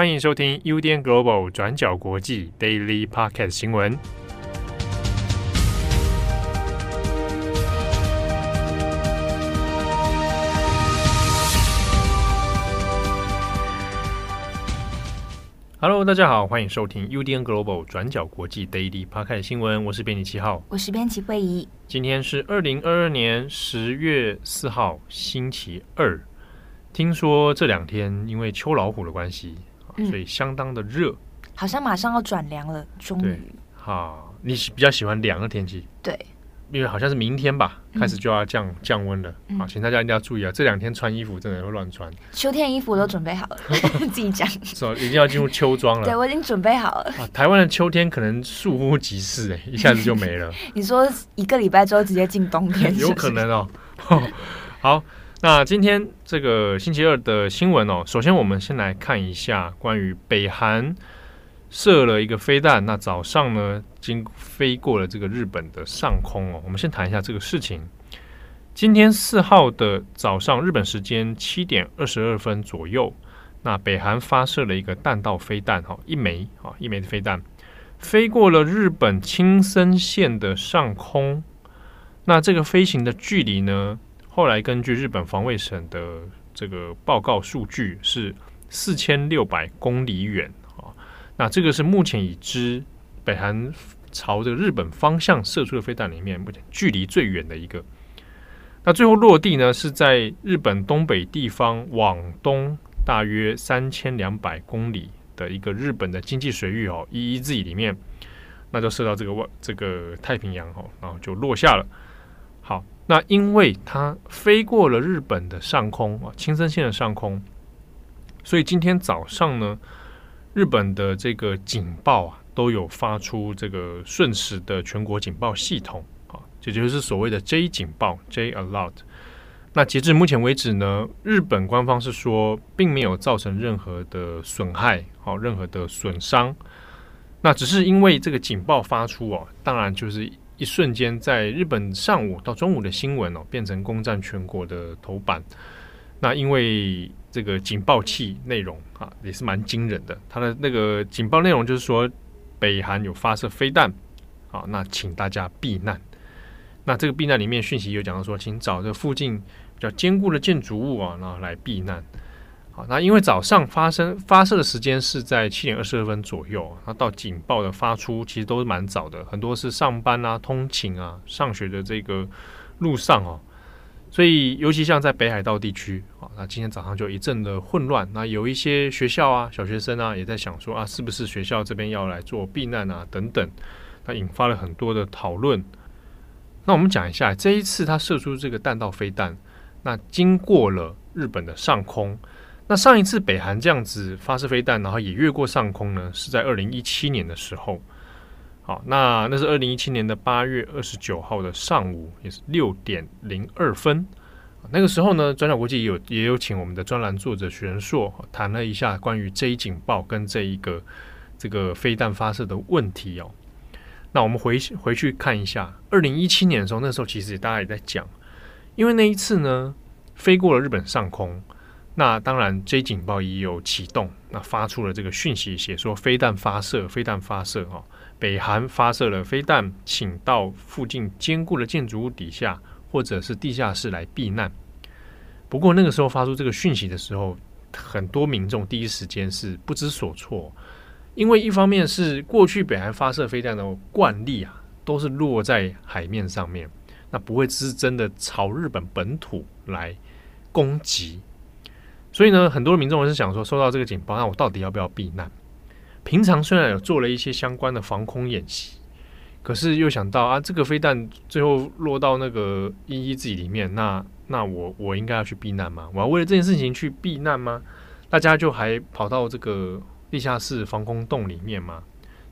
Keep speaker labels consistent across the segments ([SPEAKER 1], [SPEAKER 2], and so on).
[SPEAKER 1] 欢迎收听 UDN Global 转角国际 Daily Podcast 新闻。Hello，大家好，欢迎收听 UDN Global 转角国际 Daily Podcast 新闻。我是编辑七号，
[SPEAKER 2] 我是编辑惠仪。
[SPEAKER 1] 今天是二零二二年十月四号，星期二。听说这两天因为秋老虎的关系。所以相当的热，
[SPEAKER 2] 好像马上要转凉了，终于。
[SPEAKER 1] 好，你比较喜欢凉的天气？
[SPEAKER 2] 对，
[SPEAKER 1] 因为好像是明天吧，开始就要降、嗯、降温了。好，请大家一定要注意啊，这两天穿衣服真的会乱穿。
[SPEAKER 2] 秋天衣服都准备好了，自己讲。
[SPEAKER 1] 是吧？已经要进入秋装了。
[SPEAKER 2] 对，我已经准备好了。
[SPEAKER 1] 啊，台湾的秋天可能倏忽即逝，哎，一下子就没了。
[SPEAKER 2] 你说一个礼拜之后直接进冬天是是？
[SPEAKER 1] 有可能哦。好。那今天这个星期二的新闻哦，首先我们先来看一下关于北韩射了一个飞弹，那早上呢，经飞过了这个日本的上空哦。我们先谈一下这个事情。今天四号的早上，日本时间七点二十二分左右，那北韩发射了一个弹道飞弹哈，一枚啊，一枚的飞弹飞过了日本青森县的上空。那这个飞行的距离呢？后来根据日本防卫省的这个报告数据是四千六百公里远啊，那这个是目前已知北韩朝着日本方向射出的飞弹里面目前距离最远的一个。那最后落地呢是在日本东北地方往东大约三千两百公里的一个日本的经济水域哦，EEZ 里面，那就射到这个外这个太平洋哦，然后就落下了。好。那因为它飞过了日本的上空啊，青森县的上空，所以今天早上呢，日本的这个警报啊，都有发出这个瞬时的全国警报系统啊，这就是所谓的 J 警报 J Alert。那截至目前为止呢，日本官方是说，并没有造成任何的损害，好，任何的损伤。那只是因为这个警报发出哦，当然就是。一瞬间，在日本上午到中午的新闻哦，变成攻占全国的头版。那因为这个警报器内容啊，也是蛮惊人的。它的那个警报内容就是说，北韩有发射飞弹，啊，那请大家避难。那这个避难里面讯息有讲到说，请找这附近比较坚固的建筑物啊，然后来避难。那因为早上发生发射的时间是在七点二十二分左右，那到警报的发出其实都是蛮早的，很多是上班啊、通勤啊、上学的这个路上哦，所以尤其像在北海道地区啊，那今天早上就一阵的混乱，那有一些学校啊、小学生啊也在想说啊，是不是学校这边要来做避难啊等等，那引发了很多的讨论。那我们讲一下这一次他射出这个弹道飞弹，那经过了日本的上空。那上一次北韩这样子发射飞弹，然后也越过上空呢，是在二零一七年的时候。好，那那是二零一七年的八月二十九号的上午，也是六点零二分。那个时候呢，转角国际也有也有请我们的专栏作者徐仁硕谈了一下关于这一警报跟这一个这个飞弹发射的问题哦。那我们回回去看一下，二零一七年的时候，那时候其实大家也在讲，因为那一次呢，飞过了日本上空。那当然，J 警报也有启动，那发出了这个讯息，写说飞弹发射，飞弹发射哦，北韩发射了飞弹，请到附近坚固的建筑物底下或者是地下室来避难。不过那个时候发出这个讯息的时候，很多民众第一时间是不知所措，因为一方面是过去北韩发射飞弹的惯例啊，都是落在海面上面，那不会是真的朝日本本土来攻击。所以呢，很多民众是想说，收到这个警报，那我到底要不要避难？平常虽然有做了一些相关的防空演习，可是又想到啊，这个飞弹最后落到那个一一自己里面，那那我我应该要去避难吗？我要为了这件事情去避难吗？大家就还跑到这个地下室防空洞里面吗？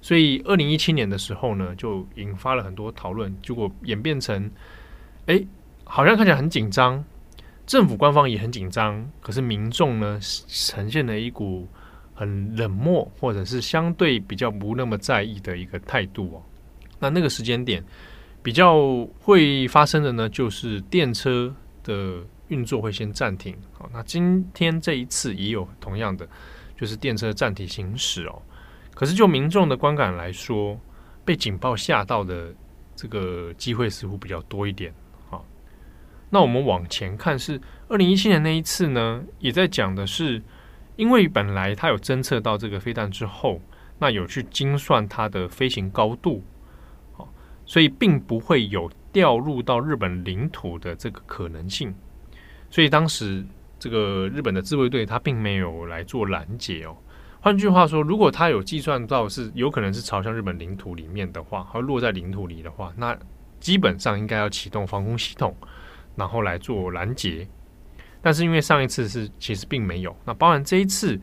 [SPEAKER 1] 所以，二零一七年的时候呢，就引发了很多讨论，结果演变成，哎，好像看起来很紧张。政府官方也很紧张，可是民众呢，呈现了一股很冷漠，或者是相对比较不那么在意的一个态度哦。那那个时间点比较会发生的呢，就是电车的运作会先暂停。好，那今天这一次也有同样的，就是电车暂停行驶哦。可是就民众的观感来说，被警报吓到的这个机会似乎比较多一点。那我们往前看，是二零一七年那一次呢，也在讲的是，因为本来他有侦测到这个飞弹之后，那有去精算它的飞行高度，好，所以并不会有掉入到日本领土的这个可能性。所以当时这个日本的自卫队他并没有来做拦截哦。换句话说，如果他有计算到是有可能是朝向日本领土里面的话，而落在领土里的话，那基本上应该要启动防空系统，然后来做拦截。但是因为上一次是其实并没有，那包含这一次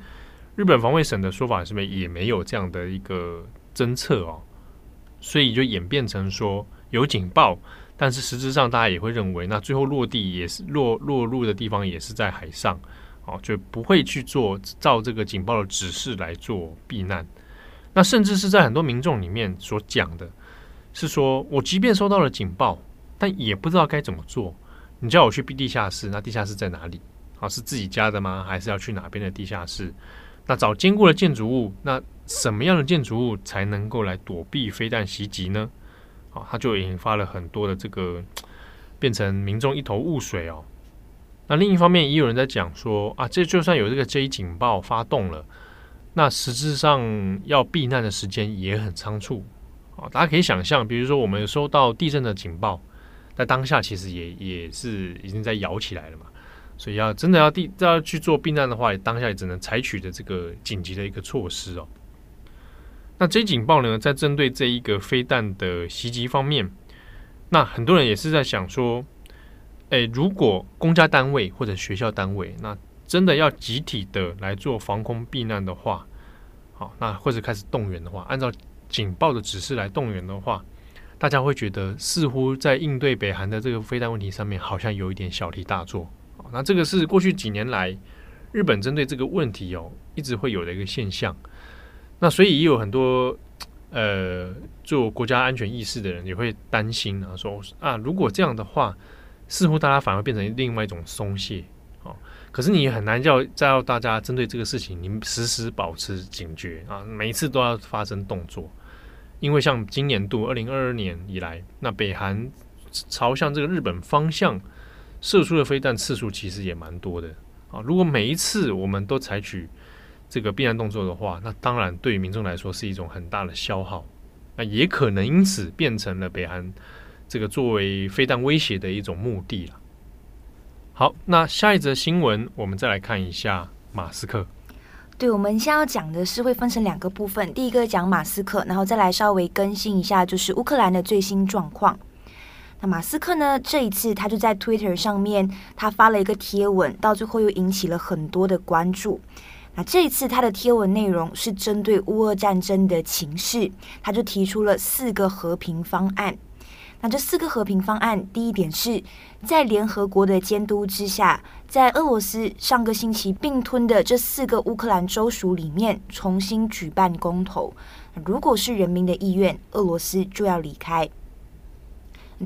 [SPEAKER 1] 日本防卫省的说法是不是也没有这样的一个侦测哦？所以就演变成说有警报，但是实质上大家也会认为，那最后落地也是落落入的地方也是在海上。哦，就不会去做照这个警报的指示来做避难。那甚至是在很多民众里面所讲的，是说我即便收到了警报，但也不知道该怎么做。你叫我去避地下室，那地下室在哪里？啊，是自己家的吗？还是要去哪边的地下室？那找坚固的建筑物，那什么样的建筑物才能够来躲避飞弹袭击呢？啊，它就引发了很多的这个，变成民众一头雾水哦。那另一方面，也有人在讲说啊，这就算有这个 J 警报发动了，那实质上要避难的时间也很仓促啊。大家可以想象，比如说我们收到地震的警报，在当下其实也也是已经在摇起来了嘛，所以要真的要地要去做避难的话，当下也只能采取的这个紧急的一个措施哦。那 J 警报呢，在针对这一个飞弹的袭击方面，那很多人也是在想说。诶，如果公家单位或者学校单位，那真的要集体的来做防空避难的话，好，那或者开始动员的话，按照警报的指示来动员的话，大家会觉得似乎在应对北韩的这个飞弹问题上面，好像有一点小题大做。那这个是过去几年来日本针对这个问题哦，一直会有的一个现象。那所以也有很多呃做国家安全意识的人也会担心啊，说啊，如果这样的话。似乎大家反而变成另外一种松懈，哦，可是你很难叫再要大家针对这个事情，你们时时保持警觉啊，每一次都要发生动作，因为像今年度二零二二年以来，那北韩朝向这个日本方向射出的飞弹次数其实也蛮多的啊。如果每一次我们都采取这个避难动作的话，那当然对于民众来说是一种很大的消耗，那也可能因此变成了北韩。这个作为飞弹威胁的一种目的了。好，那下一则新闻，我们再来看一下马斯克。
[SPEAKER 2] 对，我们现在要讲的是会分成两个部分，第一个讲马斯克，然后再来稍微更新一下，就是乌克兰的最新状况。那马斯克呢，这一次他就在 Twitter 上面，他发了一个贴文，到最后又引起了很多的关注。那这一次他的贴文内容是针对乌俄战争的情势，他就提出了四个和平方案。这四个和平方案，第一点是在联合国的监督之下，在俄罗斯上个星期并吞的这四个乌克兰州属里面重新举办公投。如果是人民的意愿，俄罗斯就要离开。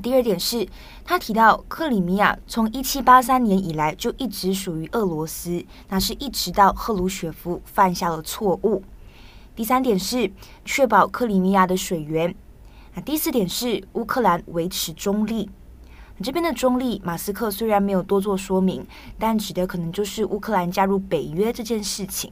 [SPEAKER 2] 第二点是，他提到克里米亚从一七八三年以来就一直属于俄罗斯，那是一直到赫鲁雪夫犯下了错误。第三点是确保克里米亚的水源。那第四点是乌克兰维持中立。这边的中立，马斯克虽然没有多做说明，但指的可能就是乌克兰加入北约这件事情。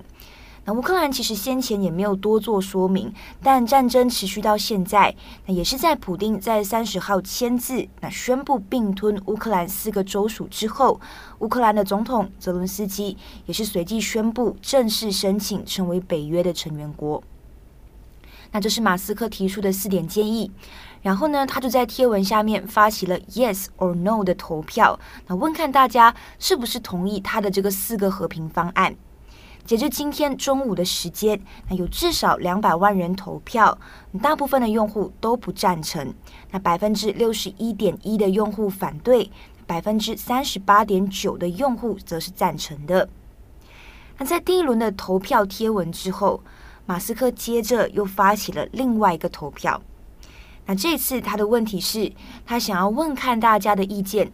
[SPEAKER 2] 那乌克兰其实先前也没有多做说明，但战争持续到现在，那也是在普丁在三十号签字，那宣布并吞乌克兰四个州属之后，乌克兰的总统泽伦斯基也是随即宣布正式申请成为北约的成员国。那这是马斯克提出的四点建议，然后呢，他就在贴文下面发起了 Yes or No 的投票，那问看大家是不是同意他的这个四个和平方案。截至今天中午的时间，那有至少两百万人投票，大部分的用户都不赞成，那百分之六十一点一的用户反对，百分之三十八点九的用户则是赞成的。那在第一轮的投票贴文之后，马斯克接着又发起了另外一个投票，那这次他的问题是，他想要问看大家的意见，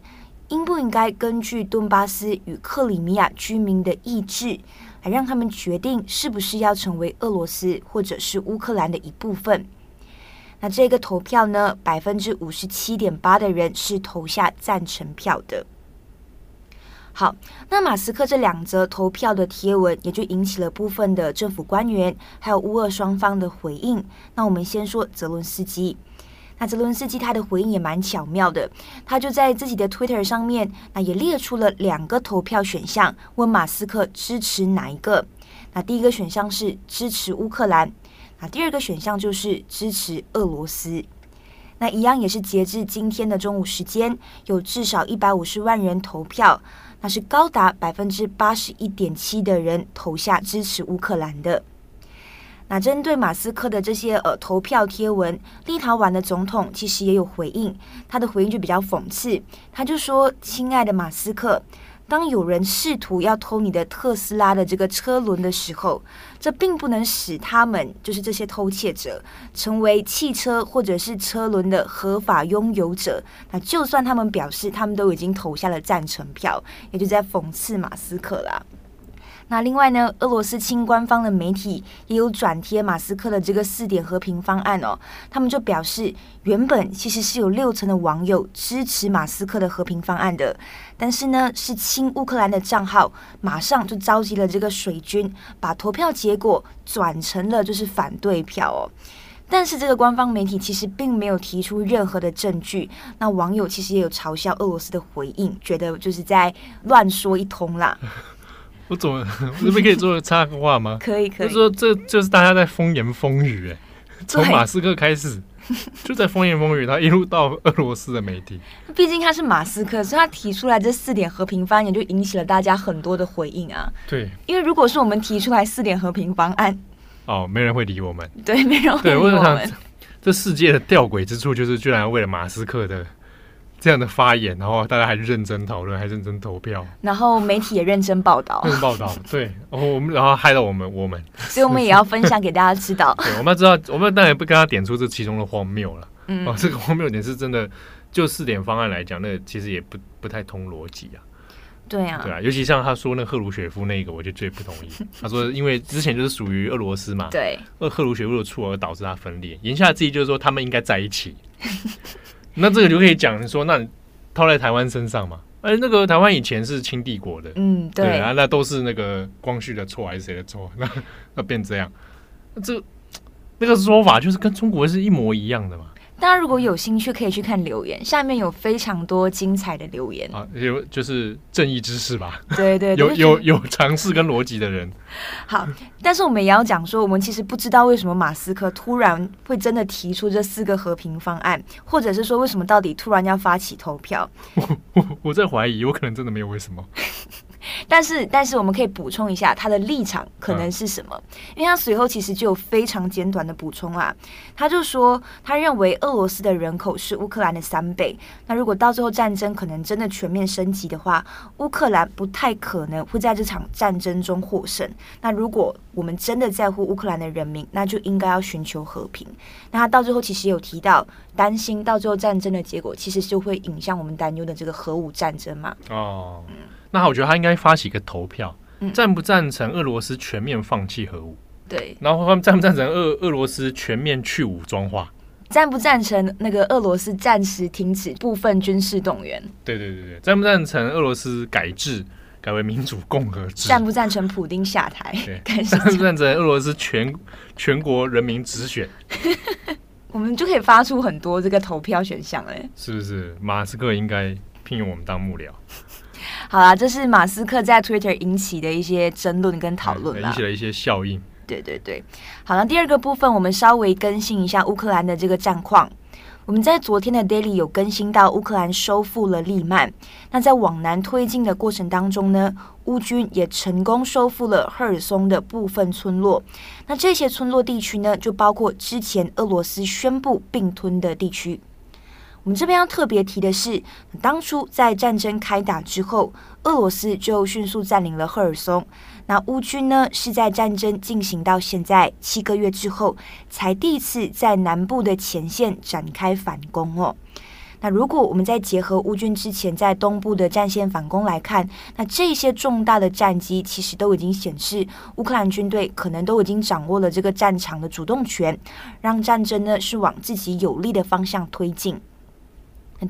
[SPEAKER 2] 应不应该根据顿巴斯与克里米亚居民的意志来让他们决定是不是要成为俄罗斯或者是乌克兰的一部分。那这个投票呢，百分之五十七点八的人是投下赞成票的。好，那马斯克这两则投票的贴文也就引起了部分的政府官员还有乌俄双方的回应。那我们先说泽伦斯基。那泽伦斯基他的回应也蛮巧妙的，他就在自己的 Twitter 上面，那也列出了两个投票选项，问马斯克支持哪一个。那第一个选项是支持乌克兰，那第二个选项就是支持俄罗斯。那一样也是截至今天的中午时间，有至少一百五十万人投票，那是高达百分之八十一点七的人投下支持乌克兰的。那针对马斯克的这些呃投票贴文，立陶宛的总统其实也有回应，他的回应就比较讽刺，他就说：“亲爱的马斯克，当有人试图要偷你的特斯拉的这个车轮的时候，这并不能使他们就是这些偷窃者成为汽车或者是车轮的合法拥有者。那就算他们表示他们都已经投下了赞成票，也就在讽刺马斯克啦。”那另外呢，俄罗斯亲官方的媒体也有转贴马斯克的这个四点和平方案哦。他们就表示，原本其实是有六成的网友支持马斯克的和平方案的，但是呢，是亲乌克兰的账号马上就召集了这个水军，把投票结果转成了就是反对票哦。但是这个官方媒体其实并没有提出任何的证据。那网友其实也有嘲笑俄罗斯的回应，觉得就是在乱说一通啦。
[SPEAKER 1] 我怎么，我这边可以做插个话吗？
[SPEAKER 2] 可以，可以。
[SPEAKER 1] 就说这就是大家在风言风语，哎，从马斯克开始 就在风言风语，他一路到俄罗斯的媒体。
[SPEAKER 2] 毕竟他是马斯克，所以他提出来这四点和平方案，也就引起了大家很多的回应啊。
[SPEAKER 1] 对，
[SPEAKER 2] 因为如果是我们提出来四点和平方案，
[SPEAKER 1] 哦，没人会理我们。
[SPEAKER 2] 对，没人会理我们。
[SPEAKER 1] 这世界的吊诡之处就是，居然为了马斯克的。这样的发言，然后大家还认真讨论，还认真投票，
[SPEAKER 2] 然后媒体也认真报道，
[SPEAKER 1] 认真报道，对，然后我们然后害到我们，我们，
[SPEAKER 2] 所以我们也要分享给大家知道。
[SPEAKER 1] 对，我们要知道，我们当然不跟他点出这其中的荒谬了。嗯，哦，这个荒谬点是真的，就四点方案来讲，那个其实也不不太通逻辑啊。
[SPEAKER 2] 对啊，
[SPEAKER 1] 对啊，尤其像他说那赫鲁雪夫那个，我就最不同意。他说，因为之前就是属于俄罗斯嘛，
[SPEAKER 2] 对，
[SPEAKER 1] 赫鲁雪夫的错而导致他分裂，言下之意就是说他们应该在一起。那这个就可以讲说，那套在台湾身上嘛？哎、欸，那个台湾以前是清帝国的，
[SPEAKER 2] 嗯，对，
[SPEAKER 1] 对啊，那都是那个光绪的错还是谁的错？那那变这样，那这那个说法就是跟中国是一模一样的嘛？
[SPEAKER 2] 大家如果有兴趣，可以去看留言，下面有非常多精彩的留言
[SPEAKER 1] 啊，有就是正义之士吧？
[SPEAKER 2] 对对，对，
[SPEAKER 1] 有有有尝试跟逻辑的人。
[SPEAKER 2] 好，但是我们也要讲说，我们其实不知道为什么马斯克突然会真的提出这四个和平方案，或者是说为什么到底突然要发起投票？
[SPEAKER 1] 我我我在怀疑，有可能真的没有为什么。
[SPEAKER 2] 但是，但是我们可以补充一下他的立场可能是什么？因为他随后其实就有非常简短的补充啊，他就说他认为俄罗斯的人口是乌克兰的三倍，那如果到最后战争可能真的全面升级的话，乌克兰不太可能会在这场战争中获胜。那如果我们真的在乎乌克兰的人民，那就应该要寻求和平。那他到最后其实有提到，担心到最后战争的结果其实就会影响我们担忧的这个核武战争嘛。
[SPEAKER 1] 哦。嗯那我觉得他应该发起一个投票，赞不赞成俄罗斯全面放弃核武？
[SPEAKER 2] 对。
[SPEAKER 1] 然后他们赞不赞成俄俄罗斯全面去武装化？
[SPEAKER 2] 赞不赞成那个俄罗斯暂时停止部分军事动员？
[SPEAKER 1] 对对对对。赞不赞成俄罗斯改制，改为民主共和制？
[SPEAKER 2] 赞不赞成普丁下台？
[SPEAKER 1] 赞不赞成俄罗斯全全国人民直选？
[SPEAKER 2] 我们就可以发出很多这个投票选项哎，
[SPEAKER 1] 是不是？马斯克应该聘用我们当幕僚。
[SPEAKER 2] 好啦，这是马斯克在 Twitter 引起的一些争论跟讨论啦，
[SPEAKER 1] 引起了一些效应。
[SPEAKER 2] 对对对，好了，第二个部分我们稍微更新一下乌克兰的这个战况。我们在昨天的 Daily 有更新到乌克兰收复了利曼，那在往南推进的过程当中呢，乌军也成功收复了赫尔松的部分村落。那这些村落地区呢，就包括之前俄罗斯宣布并吞的地区。我们这边要特别提的是，当初在战争开打之后，俄罗斯就迅速占领了赫尔松。那乌军呢，是在战争进行到现在七个月之后，才第一次在南部的前线展开反攻哦。那如果我们再结合乌军之前在东部的战线反攻来看，那这些重大的战机其实都已经显示，乌克兰军队可能都已经掌握了这个战场的主动权，让战争呢是往自己有利的方向推进。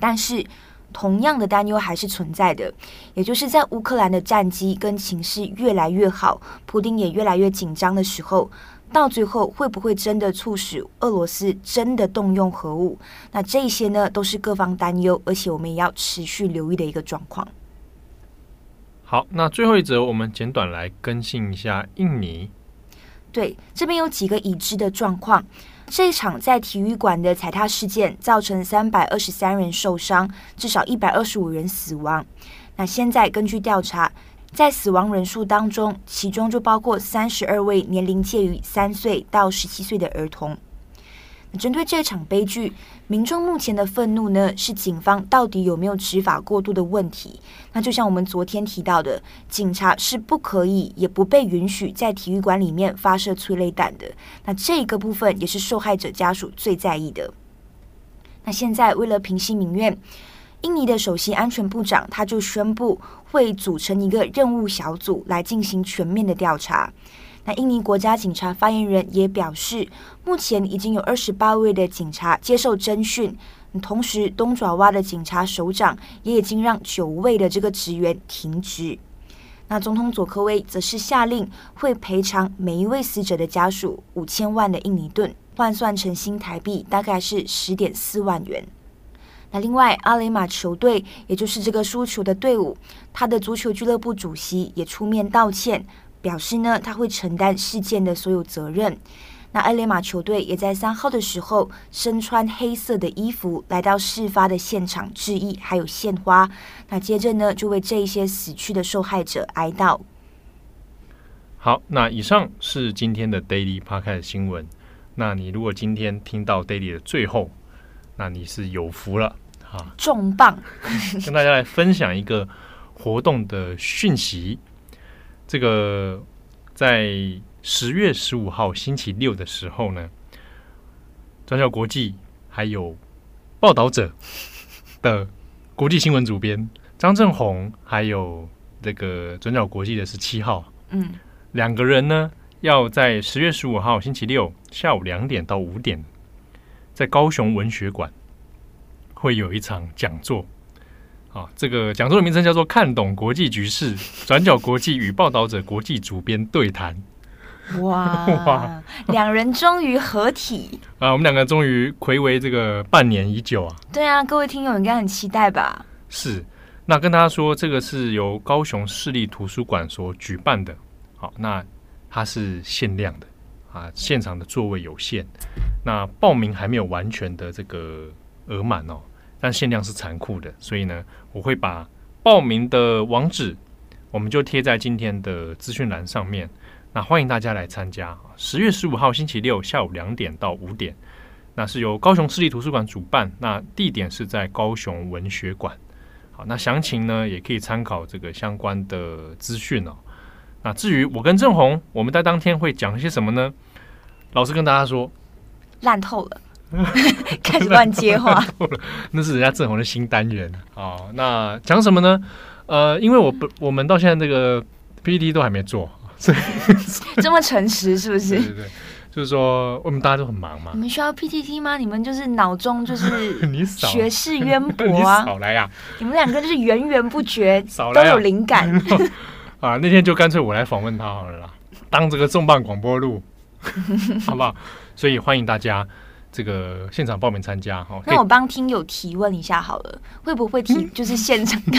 [SPEAKER 2] 但是，同样的担忧还是存在的，也就是在乌克兰的战机跟情势越来越好，普丁也越来越紧张的时候，到最后会不会真的促使俄罗斯真的动用核武？那这些呢，都是各方担忧，而且我们也要持续留意的一个状况。
[SPEAKER 1] 好，那最后一则，我们简短来更新一下印尼。
[SPEAKER 2] 对，这边有几个已知的状况。这一场在体育馆的踩踏事件，造成三百二十三人受伤，至少一百二十五人死亡。那现在根据调查，在死亡人数当中，其中就包括三十二位年龄介于三岁到十七岁的儿童。针对这场悲剧，民众目前的愤怒呢，是警方到底有没有执法过度的问题？那就像我们昨天提到的，警察是不可以也不被允许在体育馆里面发射催泪弹的。那这个部分也是受害者家属最在意的。那现在为了平息民怨，印尼的首席安全部长他就宣布会组成一个任务小组来进行全面的调查。那印尼国家警察发言人也表示，目前已经有二十八位的警察接受侦讯，同时东爪哇的警察首长也已经让九位的这个职员停职。那总统佐科威则是下令会赔偿每一位死者的家属五千万的印尼盾，换算成新台币大概是十点四万元。那另外，阿雷马球队也就是这个输球的队伍，他的足球俱乐部主席也出面道歉。表示呢，他会承担事件的所有责任。那艾雷马球队也在三号的时候身穿黑色的衣服来到事发的现场致意，还有献花。那接着呢，就为这一些死去的受害者哀悼。
[SPEAKER 1] 好，那以上是今天的 Daily Podcast 新闻。那你如果今天听到 Daily 的最后，那你是有福了啊！
[SPEAKER 2] 重磅，
[SPEAKER 1] 跟大家来分享一个活动的讯息。这个在十月十五号星期六的时候呢，转角国际还有报道者的国际新闻主编张正红，还有这个转角国际的是七号，嗯，两个人呢要在十月十五号星期六下午两点到五点，在高雄文学馆会有一场讲座。啊，这个讲座的名称叫做“看懂国际局势”，转角国际与报道者国际主编对谈。
[SPEAKER 2] 哇 哇，两人终于合体
[SPEAKER 1] 啊！我们两个终于睽违这个半年已久啊！
[SPEAKER 2] 对啊，各位听友应该很期待吧？
[SPEAKER 1] 是，那跟大家说，这个是由高雄市立图书馆所举办的。好，那它是限量的啊，现场的座位有限，那报名还没有完全的这个额满哦。但限量是残酷的，所以呢，我会把报名的网址，我们就贴在今天的资讯栏上面。那欢迎大家来参加。十月十五号星期六下午两点到五点，那是由高雄市立图书馆主办，那地点是在高雄文学馆。好，那详情呢也可以参考这个相关的资讯哦。那至于我跟郑红，我们在当天会讲些什么呢？老实跟大家说，
[SPEAKER 2] 烂透了。开始乱接话，
[SPEAKER 1] 那是人家正红的新单元啊。那讲什么呢？呃，因为我不，我们到现在这个 PPT 都还没做，所 以
[SPEAKER 2] 这么诚实是不是？
[SPEAKER 1] 对对对，就是说我们大家都很忙嘛。
[SPEAKER 2] 你们需要 PPT 吗？你们就是脑中就是你学识渊博啊，
[SPEAKER 1] 少来呀！
[SPEAKER 2] 你们两个就是源源不绝，少来都有灵感
[SPEAKER 1] 啊。那天就干脆我来访问他好了啦，当这个重磅广播录，好不好？所以欢迎大家。这个现场报名参加哈，
[SPEAKER 2] 那我帮听友提问一下好了，会不会提就是现场的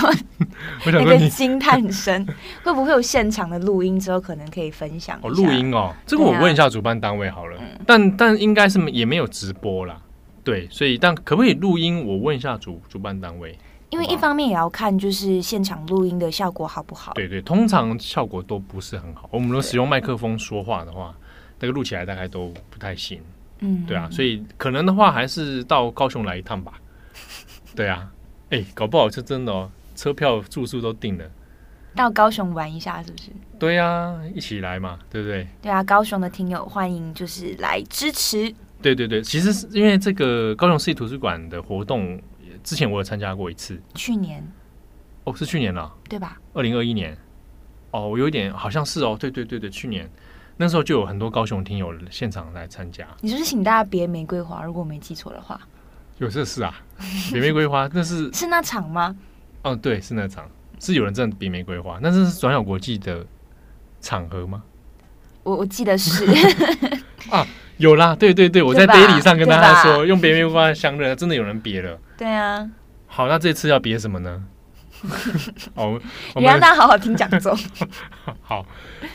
[SPEAKER 2] 那个惊叹声？会不会有现场的录音之后可能可以分享？
[SPEAKER 1] 哦，录音哦，这个我问一下主办单位好了，啊、但但应该是也没有直播啦，对，所以但可不可以录音？我问一下主主办单位，
[SPEAKER 2] 因为一方面也要看就是现场录音的效果好不好？
[SPEAKER 1] 对对，通常效果都不是很好。我们如果使用麦克风说话的话，那个录起来大概都不太行。嗯，对啊，所以可能的话还是到高雄来一趟吧。对啊，哎，搞不好是真的哦，车票住宿都定了，
[SPEAKER 2] 到高雄玩一下是不是？
[SPEAKER 1] 对啊，一起来嘛，对不对？
[SPEAKER 2] 对啊，高雄的听友欢迎就是来支持。
[SPEAKER 1] 对对对，其实是因为这个高雄市立图书馆的活动之前我有参加过一次，
[SPEAKER 2] 去年
[SPEAKER 1] 哦，是去年了，
[SPEAKER 2] 对吧？
[SPEAKER 1] 二零二一年，哦，我有一点好像是哦，对对对对，去年那时候就有很多高雄听友现场来参加。
[SPEAKER 2] 你是不是请大家别玫瑰花？如果我没记错的话，
[SPEAKER 1] 有这事啊？别玫瑰花那是
[SPEAKER 2] 是那场吗？
[SPEAKER 1] 哦，对，是那场，是有人真的别玫瑰花，那是转角国际的场合吗？
[SPEAKER 2] 我我记得是
[SPEAKER 1] 啊。有啦，对对对，我在 daily 上跟大家说，用别玫瑰花相认，真的有人别了。
[SPEAKER 2] 对啊，
[SPEAKER 1] 好，那这次要别什么呢？哦，
[SPEAKER 2] 你让大家好好听讲座。
[SPEAKER 1] 好，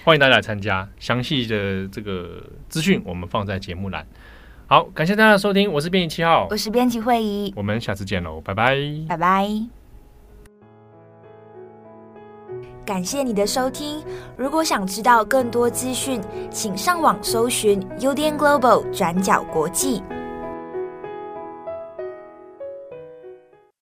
[SPEAKER 1] 欢迎大家来参加，详细的这个资讯我们放在节目栏。好，感谢大家的收听，我是编辑七号，
[SPEAKER 2] 我是编辑会议，
[SPEAKER 1] 我们下次见喽，拜拜，
[SPEAKER 2] 拜拜。感谢你的收听。如果想知道更多资讯，请上网搜寻 UDN Global 转角国际。